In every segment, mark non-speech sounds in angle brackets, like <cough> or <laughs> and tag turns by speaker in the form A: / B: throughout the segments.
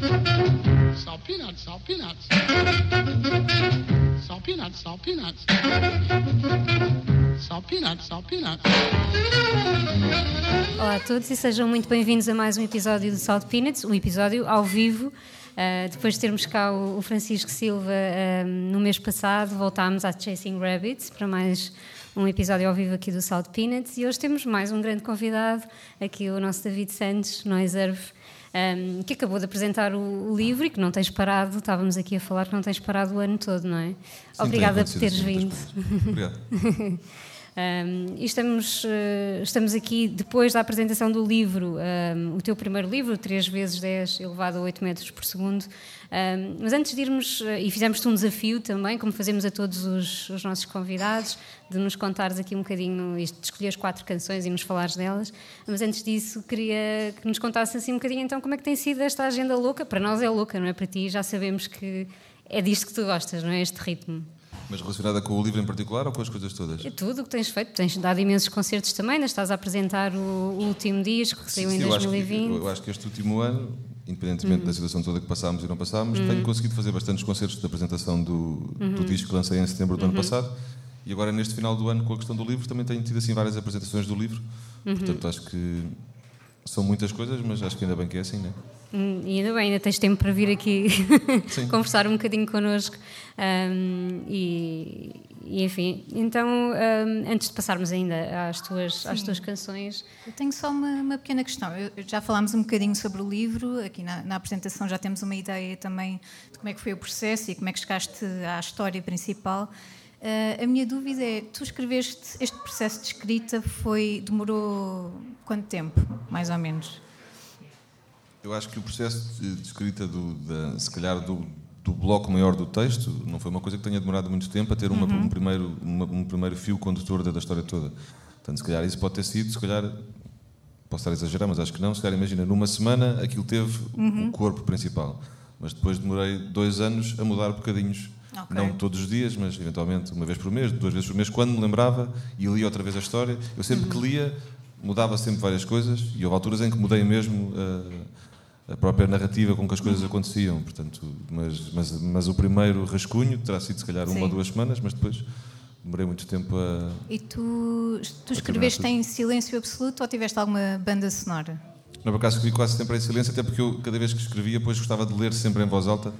A: Salt peanuts, salt peanuts. Salt peanuts, salt peanuts. Salt peanuts, salt peanuts.
B: Olá a todos e sejam muito bem-vindos a mais um episódio do Salt Peanuts, um episódio ao vivo. Uh, depois de termos cá o, Francisco Silva uh, no mês passado, voltámos a Chasing Rabbits para mais um episódio ao vivo aqui do Salt Peanuts e hoje temos mais um grande convidado, aqui o nosso David Santos, Noiserve, um, que acabou de apresentar o, o, livro e que não tens parado, estávamos aqui a falar que não tens parado o ano todo, não é?
C: Sim,
B: Obrigada por teres vindo.
C: Obrigado. <laughs>
B: Um, e estamos, uh, estamos aqui depois da apresentação do livro, um, o teu primeiro livro, 3 vezes 10 elevado a 8 metros por segundo. Um, mas antes de irmos, uh, e fizemos-te um desafio também, como fazemos a todos os, os, nossos convidados, de nos contares aqui um bocadinho, de escolheres quatro canções e nos falares delas. Mas antes disso, queria que nos contasse assim um bocadinho então como é que tem sido esta agenda louca. Para nós é louca, não é? Para ti já sabemos que é disto que tu gostas, não é? Este ritmo.
C: Mas relacionada com o livro em particular ou com as coisas todas?
B: É tudo o que tens feito. Tens dado imensos concertos também, ainda estás a apresentar o, último disco que saiu em
C: sim,
B: 2020.
C: Eu acho, que, eu acho que este último ano, independentemente uhum. da situação toda que passámos e não passámos, uhum. tenho conseguido fazer bastantes concertos de apresentação do, uhum. do disco que lancei em setembro do ano uhum. passado. E agora, neste final do ano, com a questão do livro, também tenho tido assim várias apresentações do livro.
B: Uhum.
C: Portanto, acho que são muitas coisas, mas acho que ainda bem que é assim, não é?
B: Hum, e ainda bem, ainda tens tempo para vir aqui <laughs> conversar um bocadinho connosco. Um, e, e, enfim, então, um, antes de passarmos ainda às tuas, às tuas canções.
D: Eu tenho só uma, uma pequena questão. Eu, já falámos um bocadinho sobre o livro, aqui na, na, apresentação já temos uma ideia também de como é que foi o processo e como é que chegaste à história principal. Uh, a minha dúvida é: tu escreveste este processo de escrita, foi, demorou quanto tempo, mais ou menos?
C: Eu acho que o processo de escrita, do, da, se calhar, do, do, bloco maior do texto, não foi uma coisa que tenha demorado muito tempo a ter uma, uhum. um, primeiro, uma, um primeiro fio condutor da, da, história toda. Portanto, se calhar isso pode ter sido, se calhar, posso estar a exagerar, mas acho que não, se calhar, imagina, numa semana aquilo teve uhum. o corpo principal. Mas depois demorei dois anos a mudar bocadinhos. Okay. Não todos os dias, mas eventualmente uma vez por mês, duas vezes por mês, quando me lembrava e lia outra vez a história. Eu sempre uhum. que lia, mudava sempre várias coisas e houve alturas em que mudei mesmo. Uh, a própria narrativa com que as coisas aconteciam. Portanto, mas, mas, mas o primeiro rascunho terá sido se calhar uma Sim. ou duas semanas, mas depois demorei muito tempo a.
D: E tu, tu escreveste em silêncio absoluto ou tiveste alguma banda sonora?
C: Não, por acaso escrevi quase sempre em silêncio, até porque eu, cada vez que escrevia, depois gostava de ler sempre em voz alta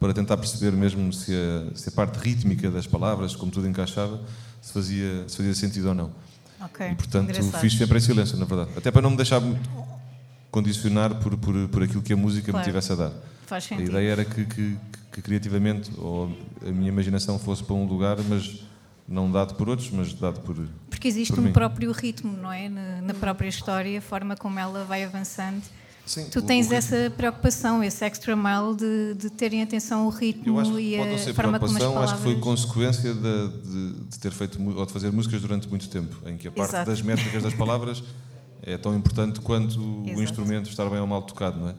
C: para tentar perceber mesmo se a, se a parte rítmica das palavras, como tudo encaixava, se fazia, se fazia sentido ou não.
D: Okay,
C: e portanto fiz sempre em silêncio, na verdade. Até para não me deixar condicionar por, por, por aquilo que a música claro. me tivesse a dar.
D: Faz sentido.
C: A ideia era que, que, que, criativamente ou a minha imaginação fosse para um lugar, mas não dado por outros, mas dado por.
D: Porque existe
C: por
D: um
C: mim.
D: próprio ritmo, não é? Na, na, própria história, a forma como ela vai avançando.
C: Sim,
D: tu tens essa preocupação, esse extra mile de, de terem atenção ao ritmo e a forma como as palavras...
C: acho que foi consequência de, de, de, ter feito ou de fazer músicas durante muito tempo, em que a parte
D: Exato.
C: das métricas das palavras é tão importante quanto
D: Exato.
C: o instrumento estar bem ou mal tocado, não é?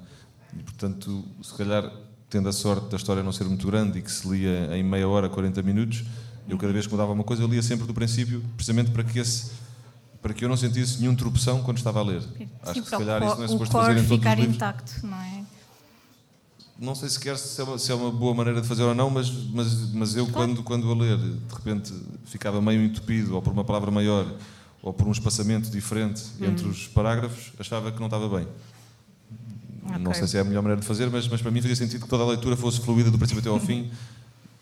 C: E, portanto, se calhar, tendo a sorte da história não ser muito grande e que se lia em meia hora, 40 minutos, eu cada vez que mudava uma coisa, eu lia sempre do princípio, precisamente para que esse para que eu não sentisse nenhuma interrupção quando estava a ler.
D: Sim,
C: Acho que se
D: calhar
C: isso não é
D: suposto
C: fazer em todos
D: ficar
C: os livros.
D: intacto, não é?
C: Não sei sequer se é, uma, se é uma boa maneira de fazer ou não, mas, mas, mas eu, quando, quando a ler, de repente ficava meio entupido, ou por uma palavra maior, ou por um espaçamento diferente
D: Hum.
C: entre os parágrafos, achava que não estava bem. Não
D: Ok.
C: sei se é a melhor maneira de fazer, mas, mas para mim fazia sentido que toda a leitura fosse fluida do princípio até ao fim,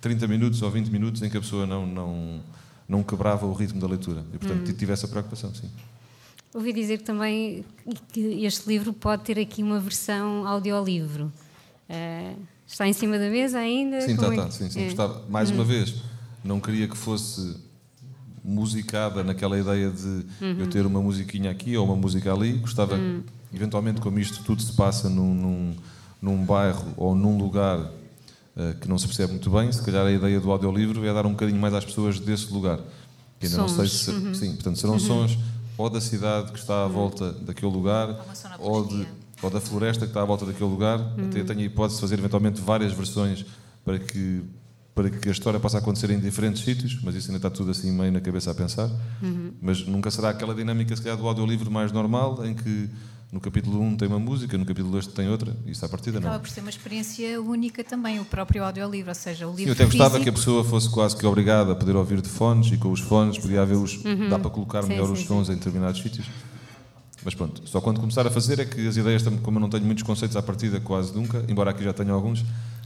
C: 30 minutos ou 20 minutos em que a pessoa não, não, não quebrava o ritmo da leitura. E,
D: Hum.
C: portanto, tive essa preocupação, sim.
B: Ouvi dizer também que este livro pode ter aqui uma versão audiolivro. Uh, está em cima da mesa ainda?
C: Sim, está,
B: é
C: está.
B: que-
C: Sim, sim.
B: é.
C: Gostava, mais
D: Hum.
C: uma vez, não queria que fosse musicada naquela ideia de eu ter uma musiquinha aqui ou uma música ali. Gostava, eventualmente, como isto tudo se passa num, num, num bairro ou num lugar que não se percebe muito bem, se calhar a ideia do audiolivro é dar um bocadinho mais às pessoas desse lugar. Que ainda não sei
B: Sons.
C: se. Sim, portanto, serão sons ou da cidade que está à volta daquele lugar, ou, de, ou da floresta que está à volta daquele lugar. Até tenho a hipótese de fazer eventualmente várias versões para que, para que a história possa acontecer em diferentes sítios, mas isso ainda está tudo assim meio na cabeça a pensar. Mas nunca será aquela dinâmica, se calhar, do audiolivro mais normal, em que no capítulo 1 tem uma música, no capítulo 2 tem outra, e isso à partida não.
D: Acaba por ser uma experiência única também, o próprio audiolivro, ou seja, o livro
C: Sim, eu até gostava
D: físico,
C: que a pessoa fosse quase que obrigada a poder ouvir de fones e com os fones podia haver os. dá para colocar
B: Uhum. Sim,
C: melhor
B: sim,
C: os sons em determinados sítios. Mas pronto, só quando começar a fazer é que as ideias, como eu não tenho muitos conceitos à partida, quase nunca, embora aqui já tenha alguns,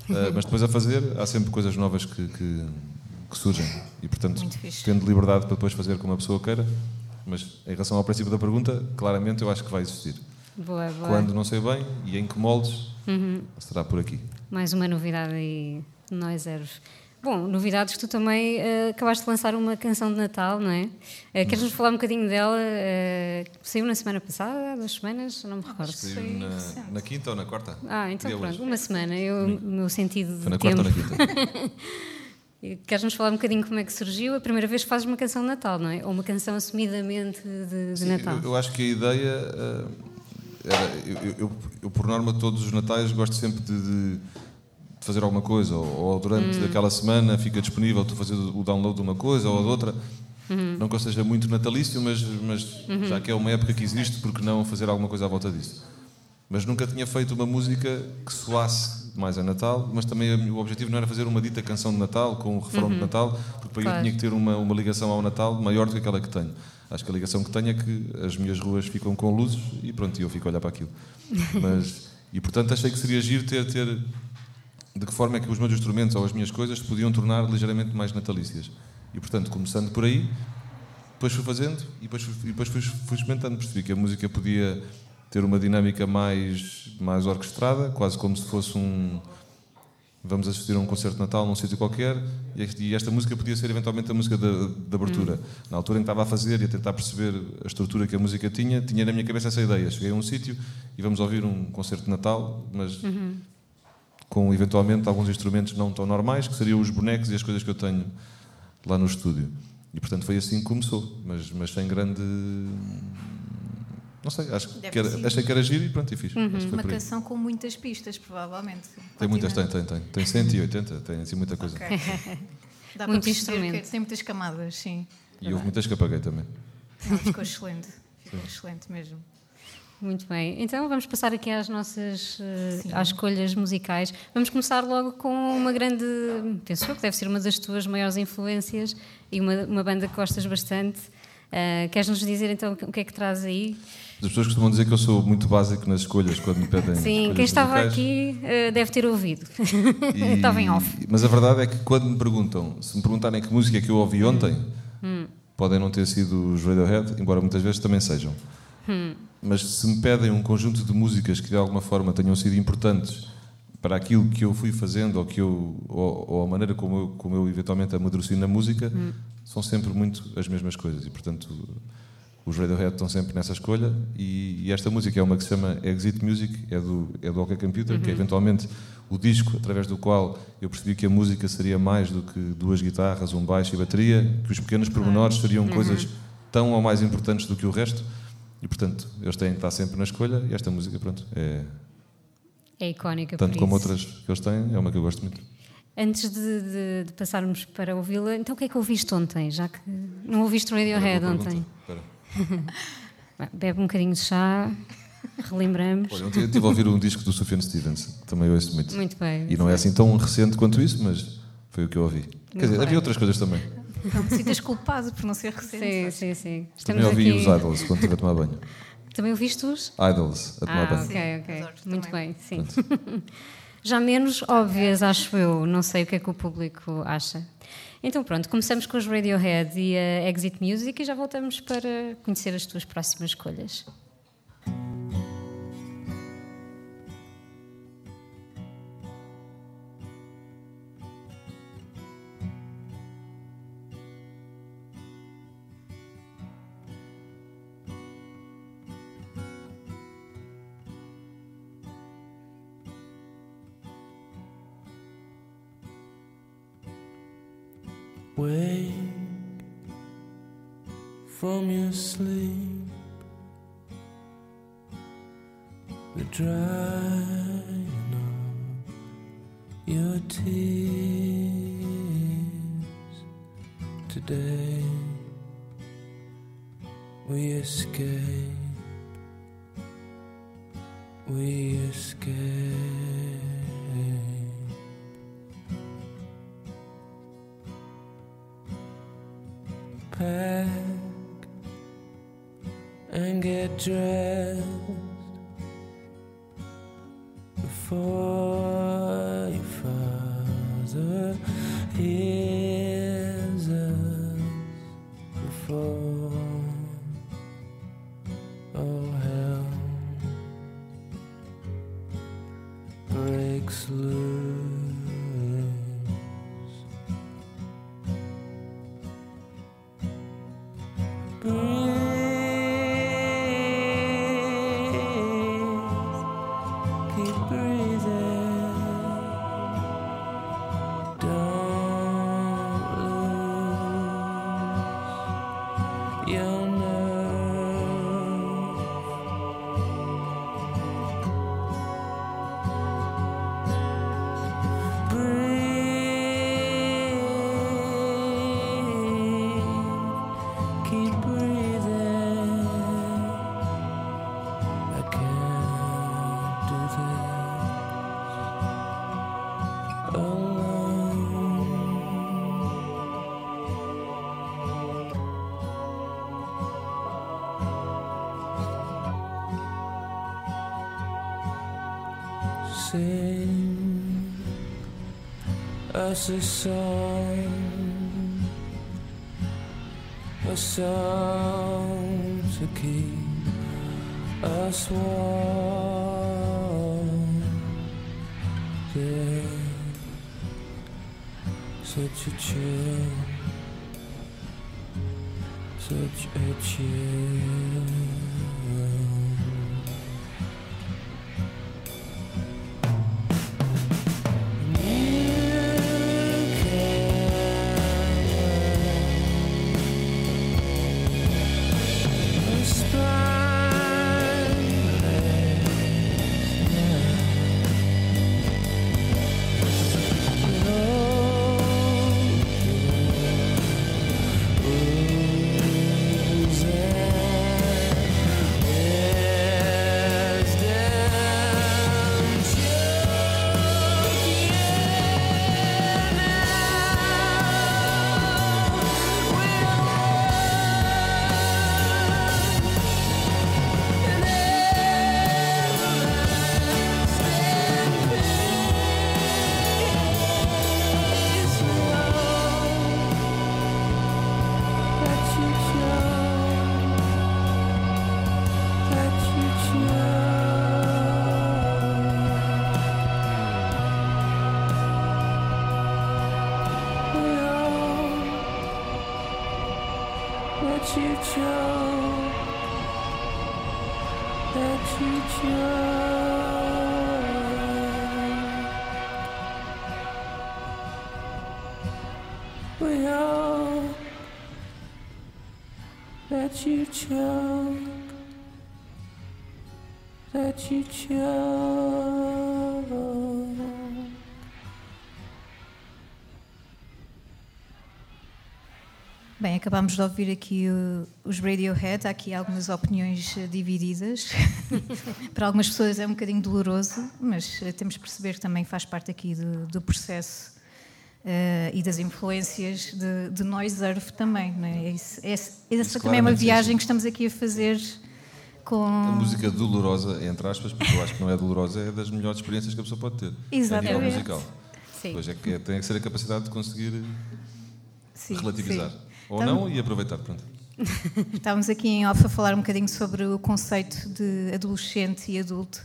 C: eh, mas depois a fazer há sempre coisas novas que, que, que surgem. E portanto, tendo liberdade para depois fazer como a pessoa queira, mas em relação ao princípio da pergunta, claramente eu acho que vai existir.
B: Boa, boa.
C: Quando não sei bem e em que moldes,
B: Uhum.
C: será por aqui.
B: Mais uma novidade aí, nós zeros. Bom, novidades que tu também eh, acabaste de lançar uma canção de Natal, não é? Eh, Queres-nos falar um bocadinho dela? Eh, saiu na semana passada, há duas semanas, não me recordo.
C: Saiu na, na quinta ou na quarta?
B: Ah, então
C: Dia
B: pronto,
C: hoje.
B: uma semana. Eu, o meu sentido
C: Foi na
B: de
C: quarta
B: tempo.
C: ou na quinta? <laughs>
B: Queres-nos falar um bocadinho como é que surgiu? A primeira vez que fazes uma canção de Natal, não é? Ou uma canção assumidamente de, de
C: Sim,
B: Natal.
C: Eu, eu acho que a ideia eh, era. Eu, eu- eu- por norma, todos os Natais gosto sempre de, de- fazer alguma coisa, ou, ou durante
B: Hum.
C: aquela semana fica disponível tu fazer o download de uma coisa ou de outra.
B: Uhum.
C: Não que eu seja muito natalício, mas, mas já que é uma época que existe, por que não fazer alguma coisa à volta disso? Mas nunca tinha feito uma música que soasse mais a Natal, mas também o objetivo não era fazer uma dita canção de Natal com um refrão de Natal, porque para
B: Uhum. Claro.
C: eu tinha que ter uma, uma ligação ao Natal maior do que aquela que tenho. Acho que a ligação que tenho é que as minhas ruas ficam com luzes e pronto, eu fico a olhar para aquilo. Mas, e portanto achei que seria giro ter, ter de que forma é que os meus instrumentos ou as minhas coisas podiam tornar ligeiramente mais natalícias. E portanto, começando por aí, depois fui fazendo e depois, fui, e depois fui, fui experimentando, percebi que a música podia ter uma dinâmica mais, mais orquestrada, quase como se fosse um. Vamos assistir a um concerto de Natal num sítio qualquer e esta música podia ser eventualmente a música de, de abertura. Na altura em que estava a fazer e a tentar perceber a estrutura que a música tinha, tinha na minha cabeça essa ideia. Cheguei a um sítio e vamos ouvir um concerto de Natal, mas com eventualmente alguns instrumentos não tão normais, que seriam os bonecos e as coisas que eu tenho lá no estúdio. E portanto foi assim que começou, mas, mas sem grande. Não sei, acho
D: Deve
C: que era, achei que era giro e pronto, e fiz. Foi
D: Uma canção com muitas pistas, provavelmente.
C: Tem muitas, tem, tem, tem. Tem 180, tem assim muita coisa.
D: Ok. <laughs> Dá
B: Muito instrumento.
D: que tem muitas camadas, sim.
C: E houve muitas que apaguei também.
D: Não, ficou excelente. Ficou excelente mesmo.
B: Muito bem. Então vamos passar aqui às nossas eh, às escolhas musicais. Vamos começar logo com uma grande, penso eu que deve ser uma das tuas maiores influências e uma, uma banda que gostas bastante. Eh, Queres-nos dizer então o que é que traz aí?
C: As pessoas costumam dizer que eu sou muito básico nas escolhas quando me pedem.
B: Sim, quem estava
C: musicais.
B: aqui eh, deve ter ouvido.
C: E- <laughs>
B: Estava em off.
C: Mas a verdade é que quando me perguntam, se me perguntarem que música que eu ouvi ontem,
B: Hum.
C: podem não ter sido os Radiohead, embora muitas vezes também sejam.
B: Hum.
C: Mas se me pedem um conjunto de músicas que de alguma forma tenham sido importantes para aquilo que eu fui fazendo ou, que eu, ou, ou a maneira como eu, como eu eventualmente amadureci na música,
B: Hum.
C: são sempre muito as mesmas coisas. E portanto, os Radiohead estão sempre nessa escolha. E, e esta música é uma que se chama Exit Music, é do, é do OK Computer, que é eventualmente o disco através do qual eu percebi que a música seria mais do que duas guitarras, um baixo e bateria, que os pequenos pormenores seriam coisas tão ou mais importantes do que o resto. E portanto, eles têm que estar sempre na escolha e esta música, pronto, é
B: É icónica
C: tanto como
B: isso.
C: outras que eles têm, é uma que eu gosto muito.
B: Antes de, de- de passarmos para ouvi-la, então o que é que ouviste ontem? Já que não ouviste Radiohead
C: Boa
B: ontem.
C: pergunta. Espera. <laughs>
B: Bebe um bocadinho de chá, relembramos.
C: Olha, ontem eu estive a ouvir um disco do Sufjan Stevens, também eu ouço muito.
B: Muito bem.
C: E não é assim tão recente quanto isso, mas foi o que eu ouvi. Quer dizer,
B: bem.
C: havia outras coisas também.
D: Não te sintas culpado por não ser
B: Sim,
D: recente.
B: sim, sim.
C: Também ouvi os Idols quando estive a tomar banho.
B: Também ouviste os?
C: Idols a tomar
B: Ah,
C: banho.
B: ok, ok. Muito
D: também.
B: bem, sim. <laughs> Já menos óbvias, acho eu. Não sei o que é que o público acha. Então pronto, começamos com os Radiohead e a Exit Music e já voltamos para conhecer as tuas próximas escolhas.
E: Wake from your sleep. The drying of your tears today. We escape we escape. And us a song, a song to keep us warm. Such a chill, such a chill. We that you choke, that you choke.
D: Bem, acabámos de ouvir aqui uh, os Radiohead, há aqui algumas opiniões uh, divididas. <laughs> Para algumas pessoas é um bocadinho doloroso, mas uh, temos que perceber que também faz parte aqui do, do processo uh, e das influências de, de Noise Earth também. Não é? Isso- é- essa também é uma viagem que estamos aqui a fazer com.
C: A música dolorosa, entre aspas, porque eu acho que não é dolorosa, é das melhores experiências que a pessoa pode ter. A nível
D: Exatamente.
C: musical.
B: Sim.
C: Pois é que tem que ser a capacidade de conseguir
D: Sim,
C: relativizar.
D: sim.
C: Ou
D: Então-
C: não e aproveitar, pronto. <laughs>
D: Estávamos aqui em off a falar um bocadinho sobre o conceito de adolescente e adulto,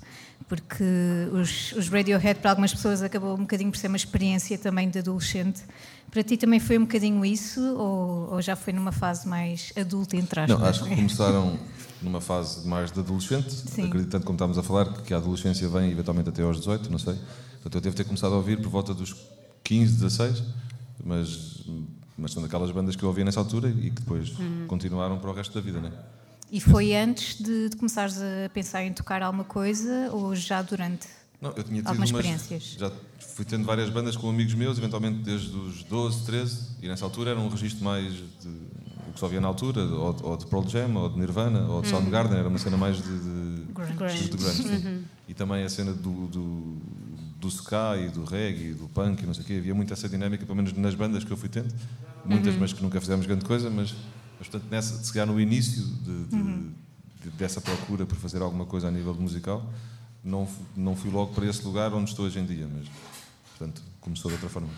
D: porque os, os Radiohead, para algumas pessoas, acabou um bocadinho por ser uma experiência também de adolescente. Para ti também foi um bocadinho isso, ou, ou já foi numa fase mais adulta, entre aspas?
C: Não, acho que começaram numa fase mais de adolescente,
D: Sim.
C: acreditando, como estávamos a falar, que a adolescência vem eventualmente até aos 18, não sei. Portanto, eu devo ter começado a ouvir por volta dos 15, 16, mas, mas são daquelas bandas que eu ouvia nessa altura e que depois
D: Uhum.
C: continuaram para o resto da vida, não é?
D: E foi antes de, de começares a pensar em tocar alguma coisa, ou já durante?
C: Não, eu tinha tido
D: Algumas
C: umas-
D: experiências.
C: Já fui tendo várias bandas com amigos meus, eventualmente desde os 12, 13, e nessa altura era um registro mais de o que só havia na altura, ou, ou de Pearl Jam, ou de Nirvana, ou de Soundgarden, era uma cena mais de, de,
D: Grunge.
C: de grunge, sim. e também a cena do, do, do ska e do reggae, e do punk e não sei o quê. Havia muito essa dinâmica, pelo menos nas bandas que eu fui tendo. Muitas, mas que nunca fizemos grande coisa, mas, mas portanto, nessa, se calhar no início de, de, de, dessa procura por fazer alguma coisa a nível musical, não, não fui logo para esse lugar onde estou hoje em dia, mas portanto, começou de outra forma.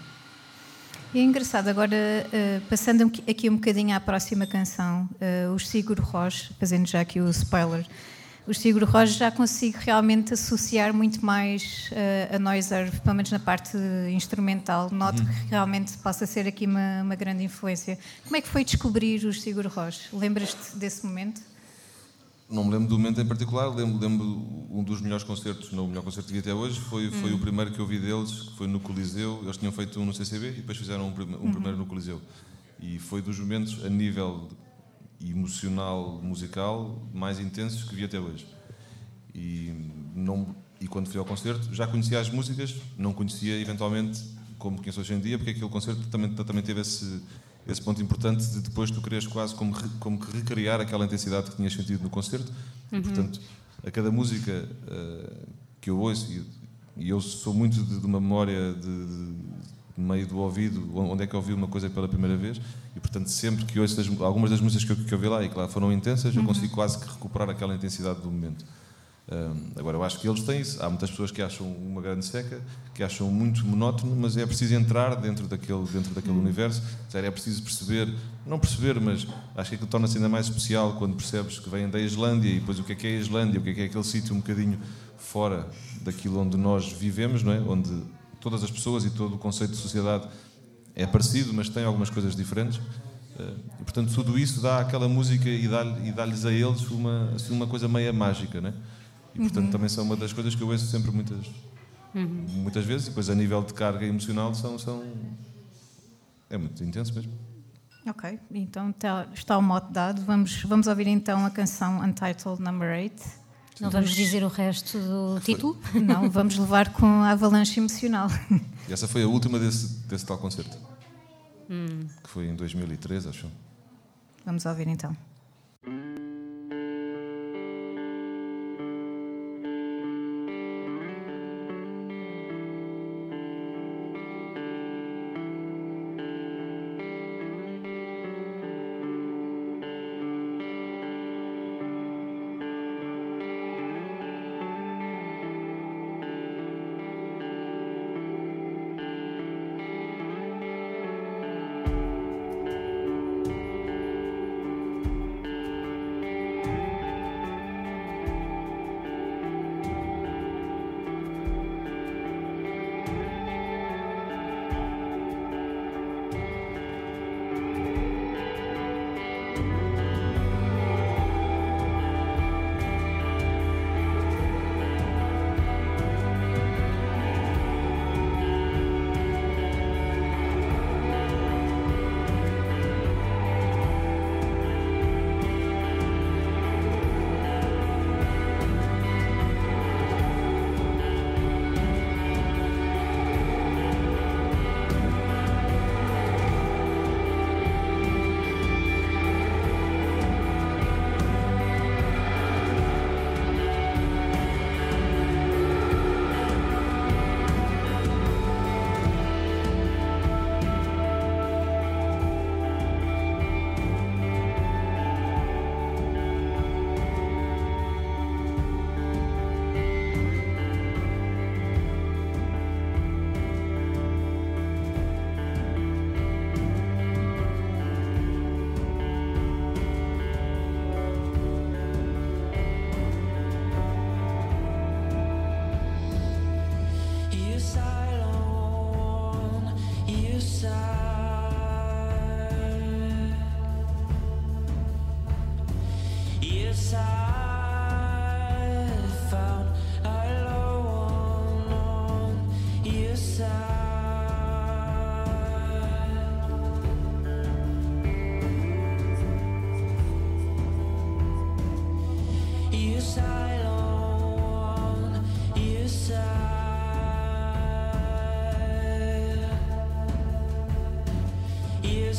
D: E é engraçado, agora eh, passando aqui um bocadinho à próxima canção, eh, os Sigur Rós, fazendo já aqui o spoiler, os Sigur Rós já consigo realmente associar muito mais eh, a Noiser, pelo menos na parte instrumental, noto que realmente possa ser aqui uma, uma grande influência. Como é que foi descobrir os Sigur Rós? Lembras-te desse momento?
C: Não me lembro do momento em particular, lembro, lembro um dos melhores concertos, não o melhor concerto que vi até hoje, foi, foi o primeiro que eu vi deles, que foi no Coliseu. Eles tinham feito um no CCB e depois fizeram um, um primeiro no Coliseu. E foi dos momentos, a nível emocional, musical, mais intensos que vi até hoje. E, não, e quando fui ao concerto, já conhecia as músicas, não conhecia eventualmente como conheço hoje em dia, porque aquele concerto também, também teve esse, esse ponto importante de depois tu quereres quase como, como que recriar aquela intensidade que tinhas sentido no concerto. E, portanto, a cada música eh, que eu ouço, e, e eu sou muito de, de uma memória de, de- meio do ouvido, onde é que eu ouvi uma coisa pela primeira vez, e portanto, sempre que ouço das- algumas das músicas que eu, que eu vi lá e que lá foram intensas, eu consigo quase que recuperar aquela intensidade do momento. Hum, agora, eu acho que eles têm isso. Há muitas pessoas que acham uma grande seca, que acham muito monótono, mas é preciso entrar dentro daquele, dentro daquele universo. Sério, é preciso perceber, não perceber, mas acho que aquilo torna-se ainda mais especial quando percebes que vêm da Islândia e depois o que é que é a Islândia, o que é que é aquele sítio um bocadinho fora daquilo onde nós vivemos, não é? onde todas as pessoas e todo o conceito de sociedade é parecido, mas tem algumas coisas diferentes. Eh, E, portanto, tudo isso dá àquela música e dá- dá-lhes a eles uma, assim, uma coisa meia mágica, né? E, portanto, também são uma das coisas que eu ouço sempre muitas, muitas vezes. E depois, a nível de carga emocional, são, são... é muito intenso mesmo.
D: Ok, então tá- está o mote dado. Vamos, vamos ouvir então a canção Untitled Number 8.
B: Não vamos dizer o resto do título?
D: Não, <laughs> vamos levar com a avalanche emocional.
C: E essa foi a última desse, desse tal concerto. Que foi em 2013, acho.
D: Vamos ouvir então.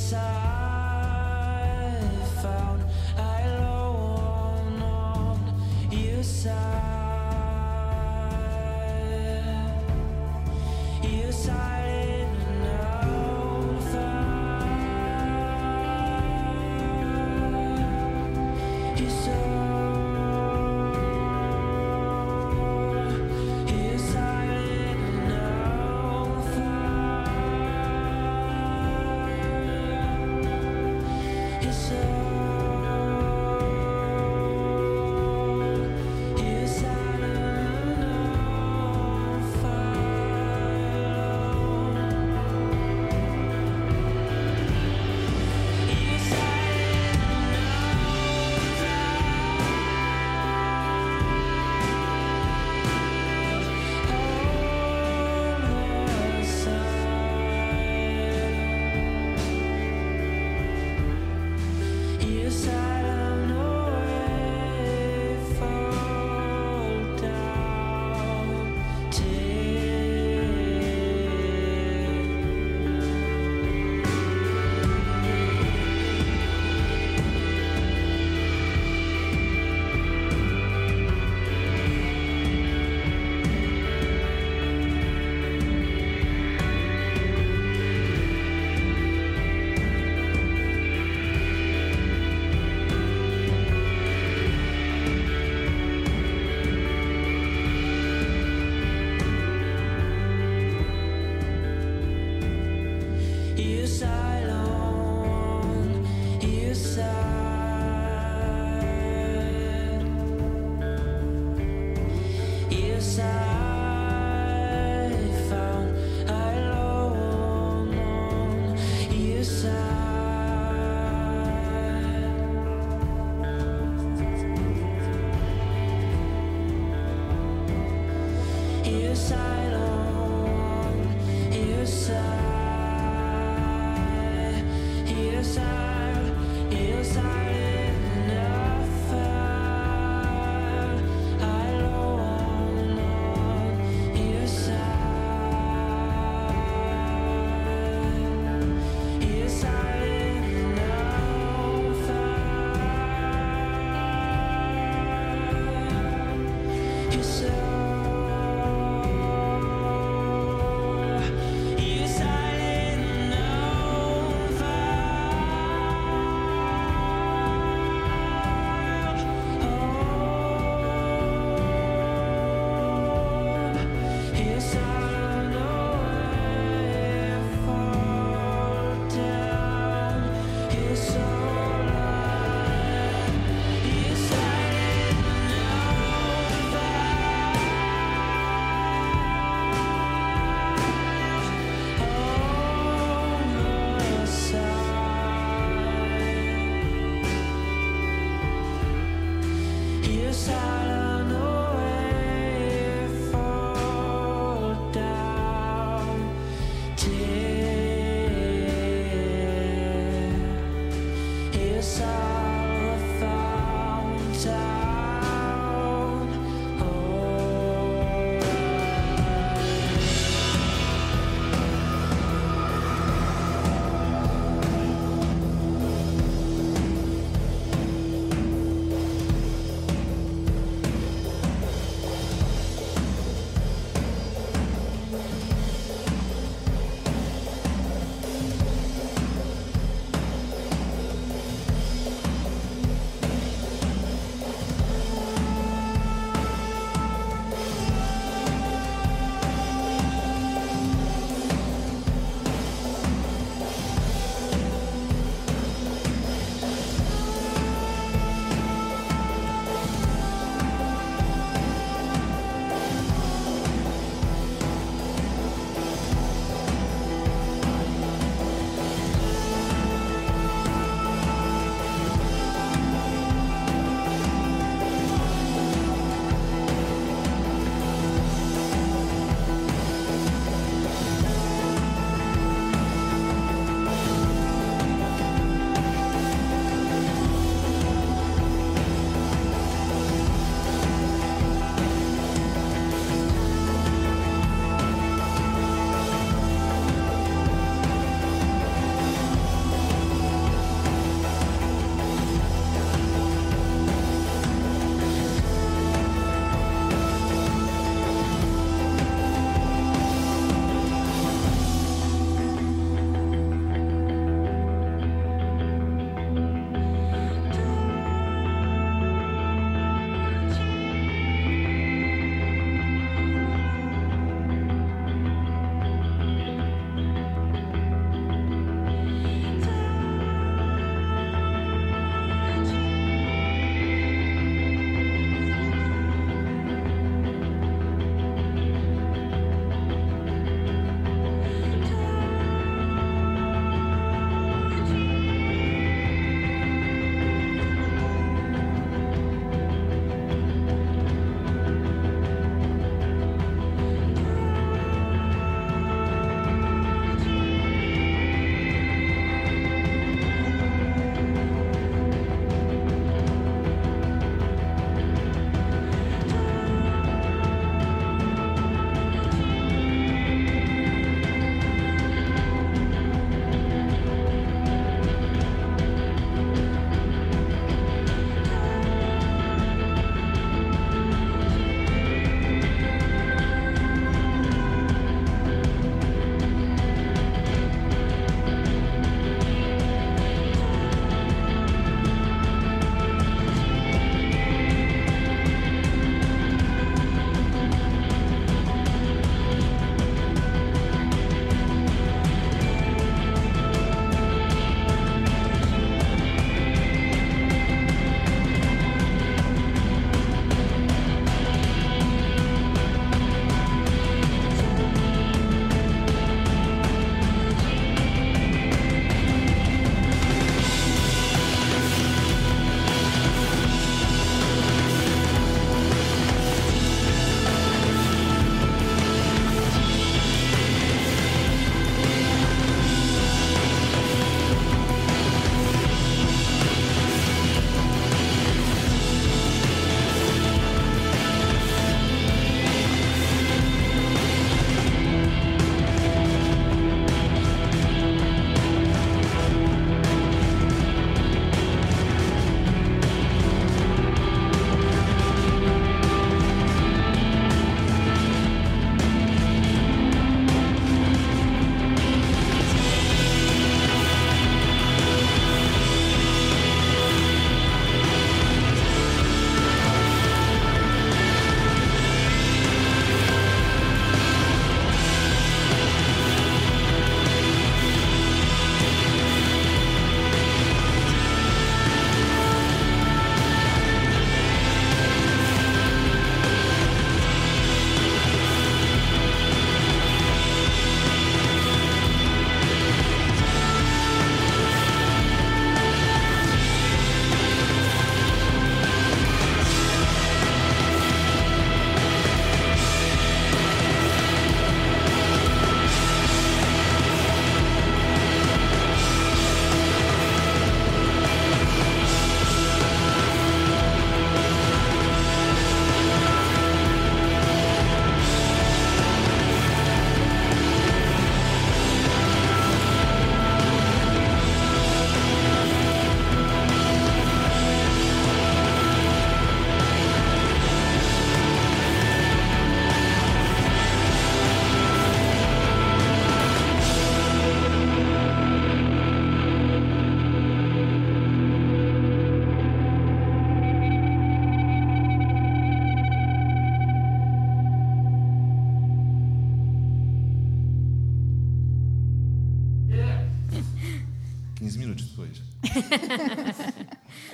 E: sorry
C: side. Years out of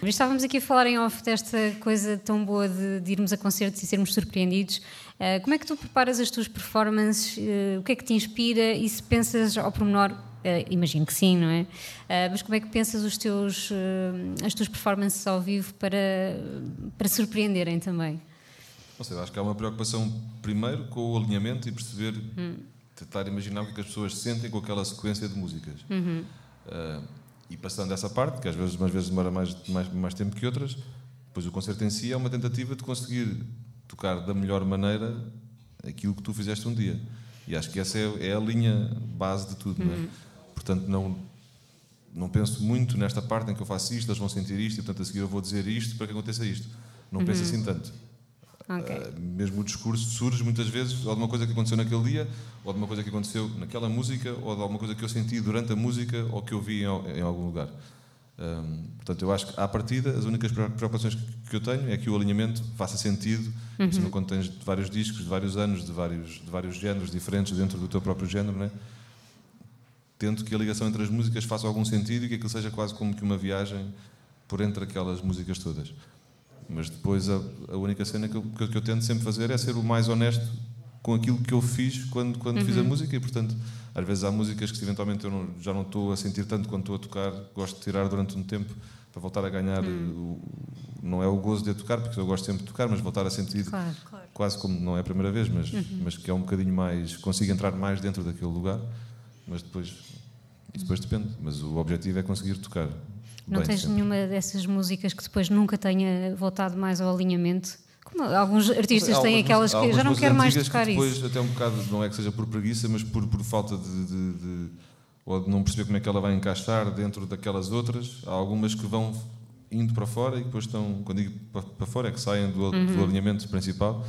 B: Estávamos aqui a falar em off desta coisa tão boa de, de irmos a concertos e sermos surpreendidos. Uh, como é que tu preparas as tuas performances? Uh, o que é que te inspira? E se pensas ao pormenor, uh, imagino que sim, não é? mas como é que pensas os teus, as tuas performances ao vivo para, para surpreenderem também?
C: Não sei, acho que há uma preocupação primeiro com o alinhamento e perceber,
B: Hum.
C: tentar imaginar o que é que as pessoas sentem com aquela sequência de músicas.
B: Uhum.
C: Uh, e passando essa parte, que às vezes, umas vezes demora mais, mais, mais tempo que outras, depois o concerto em si é uma tentativa de conseguir tocar da melhor maneira aquilo que tu fizeste um dia. E acho que essa é, é a linha base de tudo, não é? Portanto, não, não penso muito nesta parte em que eu faço isto, eles vão sentir isto, e portanto a seguir eu vou dizer isto para que aconteça isto. Não penso assim tanto.
B: Ok.
C: Uh, mesmo o discurso surge muitas vezes ou de uma coisa que aconteceu naquele dia, ou de uma coisa que aconteceu naquela música, ou de alguma coisa que eu senti durante a música ou que eu vi em, em algum lugar. Um, portanto, eu acho que, à partida, as únicas preocupações que, que eu tenho é que o alinhamento faça sentido, uhum. Assim, quando tens vários discos, de vários anos, de vários, de vários géneros diferentes dentro do teu próprio género, né? tento que a ligação entre as músicas faça algum sentido e que aquilo seja quase como que uma viagem por entre aquelas músicas todas. Mas depois a, a única cena que eu, que eu, tento sempre fazer é ser o mais honesto com aquilo que eu fiz quando, quando uhum. fiz a
B: Uhum.
C: música e, portanto, às vezes há músicas que eventualmente eu não, já não estou a sentir tanto quando estou a tocar, gosto de tirar durante um tempo para voltar a ganhar.
B: Uhum.
C: O, não é o gozo de a tocar, porque eu gosto sempre de tocar, mas voltar a sentir
B: Claro.
C: quase como não é a primeira vez, mas, mas que é um bocadinho mais. consigo entrar mais dentro daquele lugar, mas depois. Depois depende, mas o objetivo é conseguir tocar.
B: Não
C: bem
B: tens
C: sempre.
B: nenhuma dessas músicas que depois nunca tenha voltado mais ao alinhamento? Como alguns artistas têm aquelas que já não quero mais tocar
C: que depois,
B: isso.
C: até um bocado, não é que seja por preguiça, mas por, por falta de, de- de- ou de não perceber como é que ela vai encaixar dentro daquelas outras. Há algumas que vão indo para fora e depois estão, quando digo para, para fora, é que saem do,
B: Uhum.
C: do alinhamento principal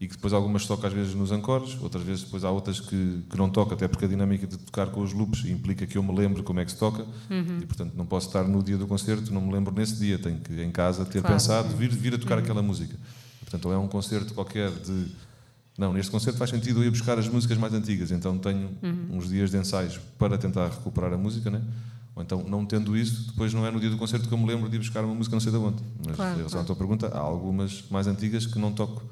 C: e que depois algumas tocam às vezes nos ancores, outras vezes depois há outras que, que não tocam, até porque a dinâmica de tocar com os loops implica que eu me lembre como é que se toca
B: Uhum.
C: e portanto não posso estar no dia do concerto, não me lembro nesse dia, tenho que em casa ter
B: Claro.
C: pensado, vir, vir a tocar aquela música. Portanto, ou é um concerto qualquer de. Não, neste concerto faz sentido eu ir buscar as músicas mais antigas, então tenho uns dias de ensaios para tentar recuperar a música, né? Ou então, não tendo isso, depois não é no dia do concerto que eu me lembro de ir buscar uma música não sei de onde. Mas
B: Claro,
C: em relação
B: claro.
C: à tua pergunta, há algumas mais antigas que não toco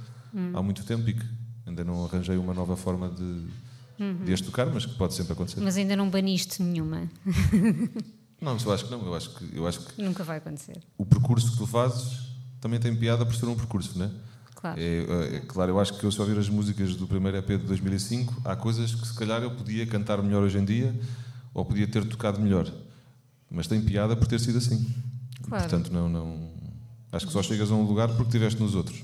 C: há muito tempo e que ainda não arranjei uma nova forma de, de as tocar, mas que pode sempre acontecer.
B: Mas ainda não baniste nenhuma. <laughs>
C: Não, eu acho que não. Eu acho que, eu acho que
B: Nunca vai acontecer.
C: o percurso que tu fazes também tem piada por ser um percurso, não é?
B: Claro.
C: É, é claro, eu acho que eu se ouvir as músicas do primeiro EP de 2005, há coisas que se calhar eu podia cantar melhor hoje em dia ou podia ter tocado melhor. Mas tem piada por ter sido assim.
B: Claro.
C: Portanto, não, não. Acho que só chegas a um lugar porque estiveste nos outros.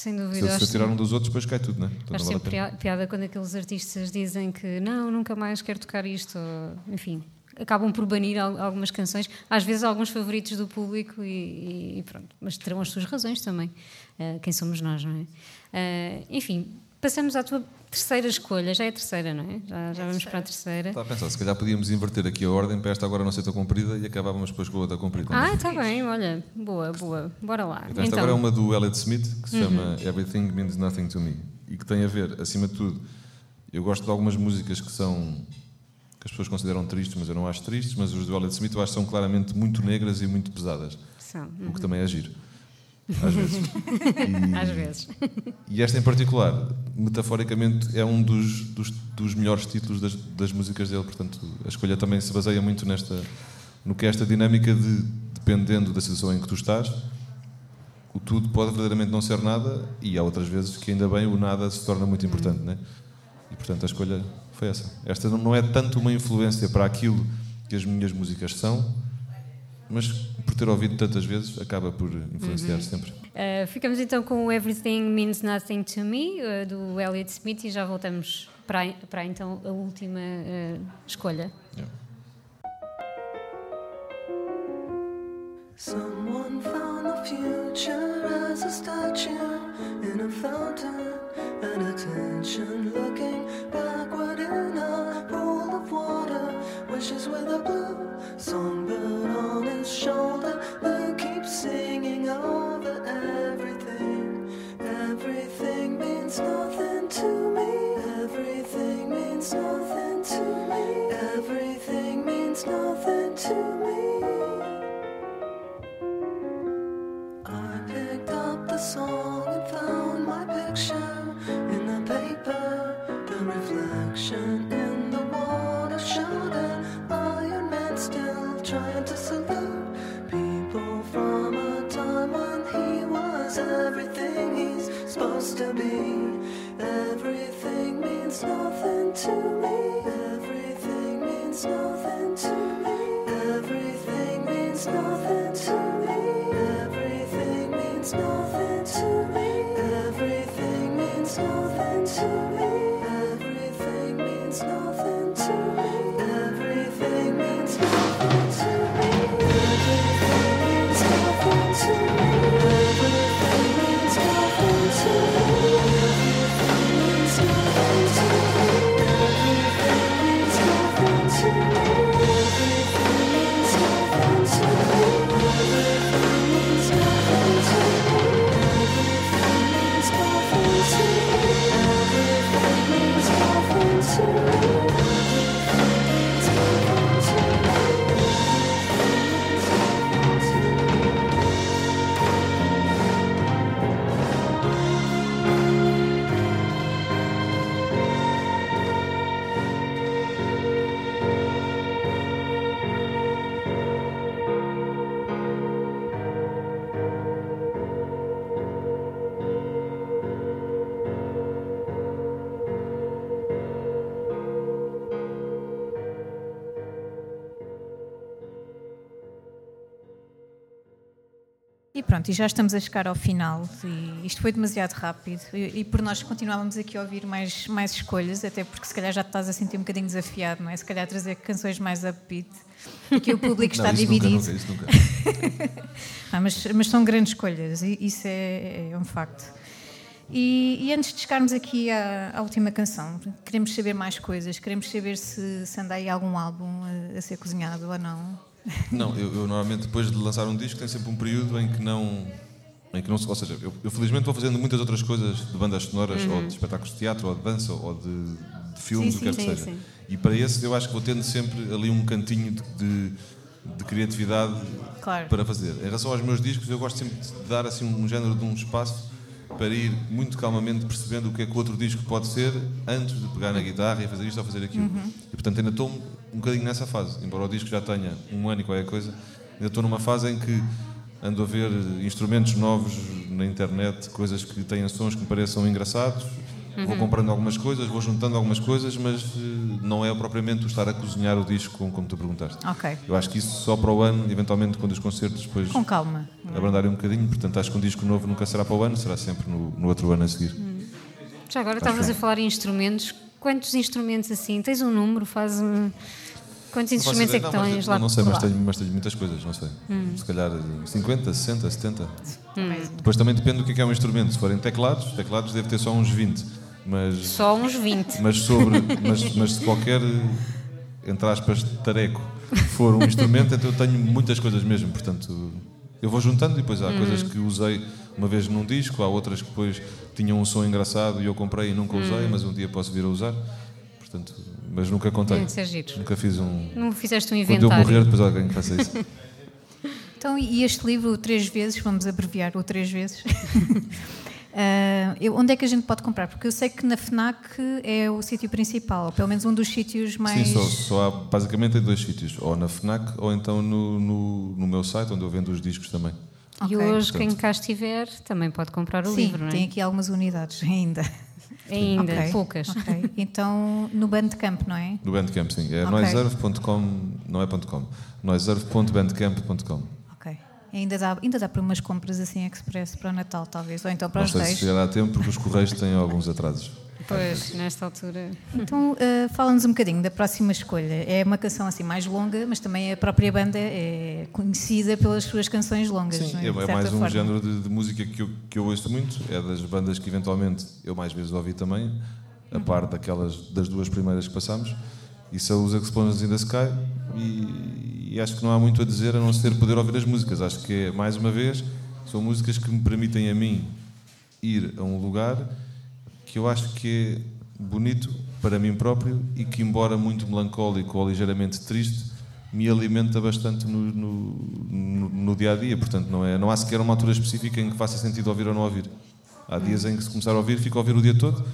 B: Sem
C: Se,
B: dúvida.
C: se eu tirar um dos outros, depois cai tudo, não é? Portanto,
B: Acho
C: não vale
B: sempre piada quando aqueles artistas dizem que não, nunca mais quero tocar isto, ou, enfim, acabam por banir al- algumas canções, às vezes alguns favoritos do público e, e pronto, mas terão as suas razões também. Eh, quem somos nós, não é? Eh, enfim, passamos à tua terceira escolha, já é a terceira, não é? Já, já vamos para a terceira.
C: Estava a pensar, se calhar podíamos inverter aqui a ordem para esta agora não ser tão comprida e acabávamos depois com a outra comprida.
B: Ah, está bem, olha, boa, boa, bora lá.
C: Então, esta agora é uma do Elliot Smith, que se chama Everything Means Nothing to Me. E que tem a ver, acima de tudo, eu gosto de algumas músicas que são. que as pessoas consideram tristes, mas eu não acho tristes, mas os do Elliot Smith eu acho que são claramente muito negras e muito pesadas.
B: São,
C: O que também é giro. Às vezes. <laughs> E,
B: às vezes.
C: e esta em particular, metaforicamente, é um dos, dos, dos melhores títulos das, das músicas dele. Portanto, a escolha também se baseia muito nesta, no que é esta dinâmica de, dependendo da situação em que tu estás, o tudo pode verdadeiramente não ser nada, e há outras vezes que ainda bem o nada se torna muito importante, né? E portanto a escolha foi essa. Esta não é tanto uma influência para aquilo que as minhas músicas são, mas por ter ouvido tantas vezes acaba por influenciar sempre.
B: Uh, ficamos então com o Everything Means Nothing to Me, uh, do Elliot Smith, e já voltamos para, para então a última uh, escolha.
C: Yeah.
E: Someone found the future as a statue in a fountain, and attention looking backward in a pool of water. Wishes with a blue songbird shoulder who keeps singing over everything. Everything means nothing to me. Everything means nothing to me. Everything means nothing to me.
F: I picked up the song. Was everything he's supposed to be. Everything means nothing to me. Everything means nothing to me. Everything means nothing to me. Everything means nothing to me. Everything means nothing to me. Everything means nothing
D: pronto, e já estamos a chegar ao final. E isto foi demasiado rápido. E, e por nós continuávamos aqui a ouvir mais, mais escolhas, até porque se calhar já estás a sentir um bocadinho desafiado, não é? Se calhar trazer canções mais upbeat. Aqui o público <laughs> está
C: não,
D: dividido.
C: Nunca, nunca, isso nunca. <laughs>
D: Ah, mas, mas são grandes escolhas, e isso é, é um facto. E, e antes de chegarmos aqui à, à última canção, queremos saber mais coisas. Queremos saber se, se anda aí algum álbum a, a ser cozinhado ou não.
C: Não, eu, eu normalmente depois de lançar um disco tem sempre um período em que não. Em que não ou seja, eu, eu felizmente vou fazendo muitas outras coisas de bandas sonoras, ou de espetáculos de teatro, ou de dança, ou de, de filmes,
B: Sim,
C: o que quer que
B: sim,
C: seja.
B: sim.
C: E para esse eu acho que vou tendo sempre ali um cantinho de, de, de criatividade
D: Claro.
C: para fazer. Em relação aos meus discos, eu gosto sempre de dar assim um género de um espaço para ir muito calmamente percebendo o que é que o outro disco pode ser antes de pegar na guitarra e fazer isto ou fazer aquilo. E portanto ainda estou um bocadinho nessa fase, embora o disco já tenha um ano e qualquer coisa, ainda estou numa fase em que ando a ver instrumentos novos na internet, coisas que têm sons que me pareçam engraçados. Vou comprando algumas coisas, vou juntando algumas coisas, mas eh, não é propriamente o estar a cozinhar o disco como, como tu perguntaste.
D: Ok.
C: Eu acho que isso só para o ano, eventualmente quando os concertos depois
D: Com calma.
C: abrandarem um bocadinho, portanto acho que um disco novo nunca será para o ano, será sempre no, no outro ano a seguir.
B: Já agora estavas a falar em instrumentos. Quantos instrumentos assim? Tens um número? Faz um... Quantos
C: Não
B: instrumentos é que
C: não,
B: tens lá?
C: Não sei,
B: por
C: mas tenho, mas tenho muitas coisas, não sei. Se calhar eh, 50, 60, 70.
D: Hum.
C: Depois também depende do que é que é um instrumento. Se forem teclados, teclados deve ter só uns 20. Mas,
B: Só uns 20.
C: mas sobre. mas, mas se qualquer, entre aspas, tareco for um instrumento, então eu tenho muitas coisas mesmo. Portanto, eu vou juntando e depois há coisas que usei uma vez num disco, há outras que depois tinham um som engraçado e eu comprei e nunca usei, mas um dia posso vir a usar. Portanto, mas nunca contei.
B: Giro.
C: Nunca fiz um.
B: Não fizeste um
C: Quando eu
B: inventário.
C: morrer, depois alguém que faça isso. <laughs>
D: Então, e este livro, o Três Vezes, vamos abreviar o Três Vezes. <laughs> Ah, eu- onde é que a gente pode comprar? Porque eu sei que na FNAC é o sítio principal, ou pelo menos um dos sítios mais.
C: Sim, só, só há basicamente em dois sítios, ou na FNAC ou então no, no, no meu site, onde eu vendo os discos também.
B: E
D: Ok.
B: hoje, quem cá estiver, também pode comprar o
D: Sim,
B: livro, não é?
D: tem aqui algumas unidades <laughs> ainda.
B: Ainda,
D: Ok,
B: poucas.
D: ok. Então, no Bandcamp, não é?
C: No Bandcamp, sim. É
D: Ok.
C: noiserve.com, não é .com, noiserve.bandcamp.com.
D: Ainda dá, ainda dá para umas compras assim express para o Natal, talvez, ou então para
C: Não
D: os
C: sei se
D: reis.
C: chegará a tempo, porque os correios têm alguns atrasos.
B: Pois, nesta altura.
D: Então, uh, fala-nos um bocadinho da próxima escolha. É uma canção assim mais longa, mas também a própria banda é conhecida pelas suas canções longas.
C: Sim,
D: não é?
C: é, é mais um
D: forma.
C: género de, de música que eu, que eu ouço muito. É das bandas que eventualmente eu mais vezes ouvi também, a par daquelas das duas primeiras que passamos. E são os Explosions in the Sky. E, e acho que não há muito a dizer a não ser poder ouvir as músicas. Acho que é, mais uma vez, são músicas que me permitem a mim ir a um lugar que eu acho que é bonito para mim próprio e que, embora muito melancólico ou ligeiramente triste, me alimenta bastante no, no, no- no dia a dia. Portanto, não, é, não há sequer uma altura específica em que faça sentido ouvir ou não ouvir. Há dias em que, se começar a ouvir, fico a ouvir o dia todo,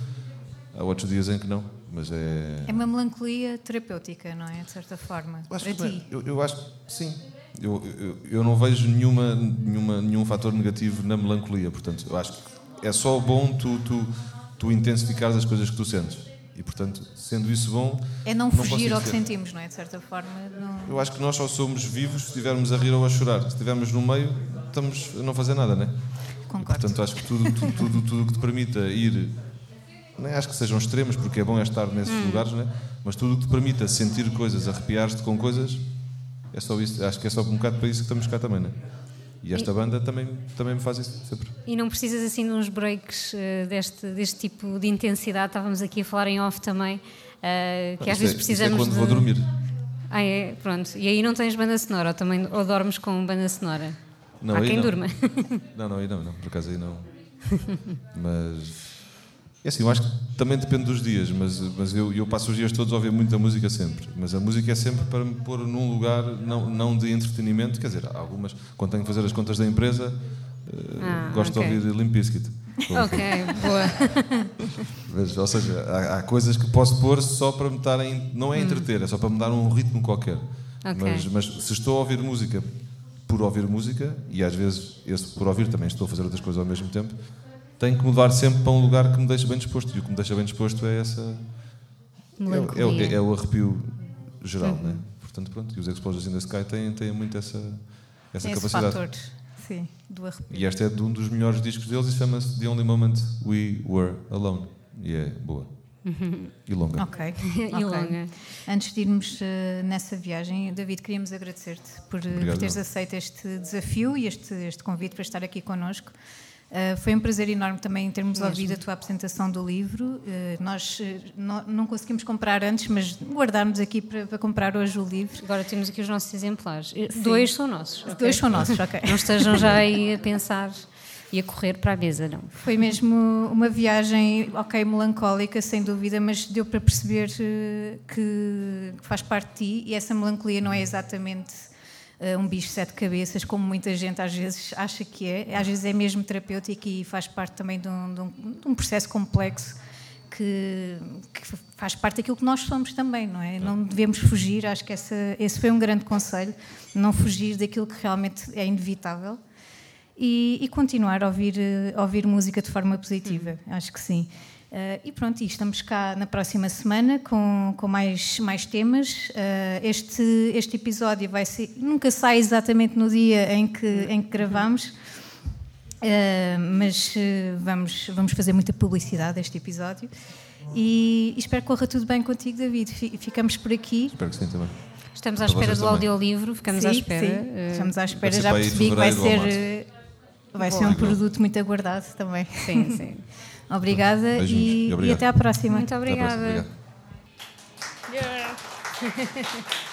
C: há outros dias em que não. Mas é.
D: É uma melancolia terapêutica, não é? De certa forma.
C: Eu acho
D: para
C: que não
D: ti.
C: Eu, eu acho sim. Eu, eu, eu não vejo nenhuma, nenhuma, nenhum fator negativo na melancolia. Portanto, eu acho que é só bom tu, tu, tu intensificares as coisas que tu sentes. E, portanto, sendo isso bom.
D: É não
C: posso
D: fugir ao que sentimos, não é? De certa forma. Não...
C: Eu acho que nós só somos vivos se estivermos a rir ou a chorar. Se estivermos no meio, estamos a não fazer nada, não é? E,
D: Concordo.
C: portanto, acho que tudo, tudo, tudo, tudo que te permita ir. Não é? Acho que sejam extremos, porque é bom é estar nesses
D: Hum.
C: lugares, não é? Mas tudo que te permita sentir coisas, arrepiar-te com coisas, é só isso. Acho que é só um bocado para isso que estamos cá também, não é? E esta banda também, também me faz isso sempre.
B: E não precisas assim de uns breaks eh, deste, deste tipo de intensidade. Estávamos aqui a falar em off também, eh, que às vezes
C: é-
B: precisamos
C: Isso é quando
B: de...
C: vou dormir.
B: Ah, é? Pronto. E aí não tens banda sonora, ou, também, ou dormes com banda sonora?
C: Não,
B: Há quem
C: não.
B: durma.
C: Não, não, aí não, não, por acaso aí não. <laughs> Mas. É assim, eu acho que também depende dos dias, mas, mas eu, eu passo os dias todos a ouvir muita música sempre. Mas a música é sempre para me pôr num lugar não, não de entretenimento, quer dizer, algumas, quando tenho que fazer as contas da empresa, eh,
B: Ah,
C: gosto
B: ok.
C: de ouvir Limp Bizkit.
B: ok, boa. <laughs>
C: Mas, ou seja, há, há coisas que posso pôr só para me estarem. Não é entreter, é só para me dar um ritmo qualquer.
B: Ok.
C: Mas, mas se estou a ouvir música por ouvir música, e às vezes esse por ouvir também estou a fazer outras coisas ao mesmo tempo, tenho que mudar sempre para um lugar que me deixe bem disposto. E o que me deixa bem disposto é essa. É, o- é, é o arrepio geral, né? Portanto, pronto, e os Explosions in the Sky têm, têm muito essa, essa
D: Esse
C: capacidade.
D: fator, sim, do arrepio.
C: E este é de um dos melhores discos deles e chama-se The Only Moment We Were Alone. E é boa. E longa.
D: Ok. <laughs>
B: e
D: ok.
B: longa.
D: Antes de irmos eh, nessa viagem, David, queríamos agradecer-te por, eh, por teres aceito este desafio e este, este convite para estar aqui connosco. Eh, foi um prazer enorme também termos
B: Mesmo.
D: ouvido a tua apresentação do livro. Eh, nós eh, não, não conseguimos comprar antes, mas guardámos aqui para, para comprar hoje o livro.
B: Agora temos aqui os nossos exemplares. Dois são nossos.
D: Os
B: ok?
D: dois são nossos, ok.
B: Não estejam já aí a pensar e a correr para a mesa, não.
D: Foi mesmo uma viagem, ok, melancólica, sem dúvida, mas deu para perceber que faz parte de ti e essa melancolia não é exatamente um bicho de sete cabeças, como muita gente às vezes acha que é. Às vezes é mesmo terapêutico e faz parte também de um, de um- de um processo complexo que, que faz parte daquilo que nós somos também, não é? Não devemos fugir, acho que essa, esse foi um grande conselho, não fugir daquilo que realmente é inevitável e, e continuar a ouvir, eh, a ouvir música de forma positiva, acho que sim. Eh, e pronto, e estamos cá na próxima semana com, com mais, mais temas. Eh, este, este episódio vai ser. Nunca sai exatamente no dia em que, em que gravamos, eh, mas vamos, vamos fazer muita publicidade a este episódio. E espero que corra tudo bem contigo, David. Fi- Ficamos por aqui.
C: Espero que sim também.
B: Estamos à
C: Para
B: espera do
C: também.
B: audiolivro, ficamos
D: sim,
B: à espera.
D: sim. Estamos à espera. Já percebi que vai ser. Vai ser um produto muito aguardado também.
B: Sim, sim. <laughs>
D: Obrigada e,
C: e obrigado.
D: até à próxima.
B: Muito obrigada. <laughs>